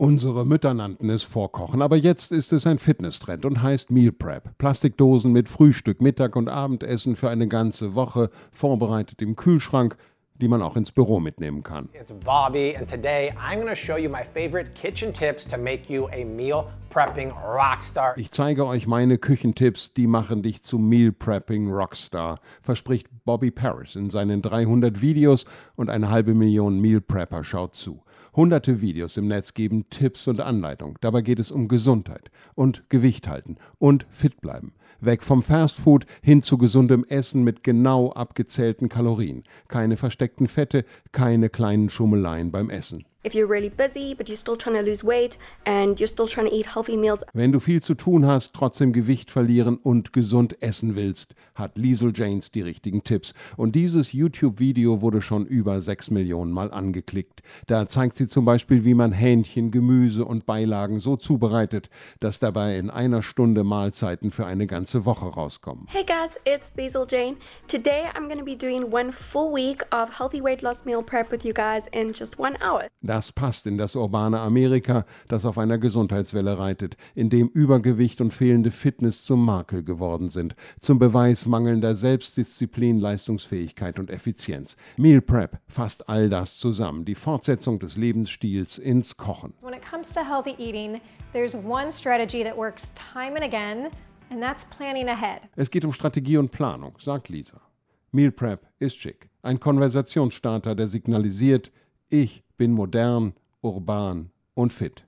Unsere Mütter nannten es Vorkochen, aber jetzt ist es ein Fitnesstrend und heißt Meal Prep. Plastikdosen mit Frühstück, Mittag und Abendessen für eine ganze Woche, vorbereitet im Kühlschrank, die man auch ins Büro mitnehmen kann. It's Bobby and today I'm going to show you my favorite kitchen tips to make you a meal prepping rockstar. Ich zeige euch meine Küchentipps, die machen dich zum Meal Prepping Rockstar, verspricht Bobby Paris in seinen 300 Videos und eine halbe Million Meal Prepper schaut zu. Hunderte Videos im Netz geben Tipps und Anleitung. Dabei geht es um Gesundheit und Gewicht halten und fit bleiben. Weg vom Fastfood hin zu gesundem Essen mit genau abgezählten Kalorien. Keine versteckten Fette, keine kleinen Schummeleien beim Essen. If you're really busy but you're still trying to lose weight and you're still trying to eat healthy meals. Wenn du viel zu tun hast, trotzdem Gewicht verlieren und gesund essen willst, hat Liesel Janes die richtigen Tipps. Und dieses YouTube-Video wurde schon über 6 Millionen Mal angeklickt. Da zeigt sie zum Beispiel, wie man Hähnchen, Gemüse und Beilagen so zubereitet, dass dabei in einer Stunde Mahlzeiten für eine ganze Woche rauskommen. Hey guys, it's Liesel Jane. Today I'm going to be doing one full week of healthy weight loss meal prep with you guys in just one hour. Das passt in das urbane Amerika, das auf einer Gesundheitswelle reitet, in dem Übergewicht und fehlende Fitness zum Makel geworden sind, zum Beweis mangelnder Selbstdisziplin, Leistungsfähigkeit und Effizienz. Meal Prep fasst all das zusammen, die Fortsetzung des Lebensstils ins Kochen. When it comes to healthy eating, there's one strategy that works time and again, and that's planning ahead. Es geht um Strategie und Planung, sagt Lisa. Meal Prep ist schick. Ein Konversationsstarter, der signalisiert, ich bin modern, urban und fit.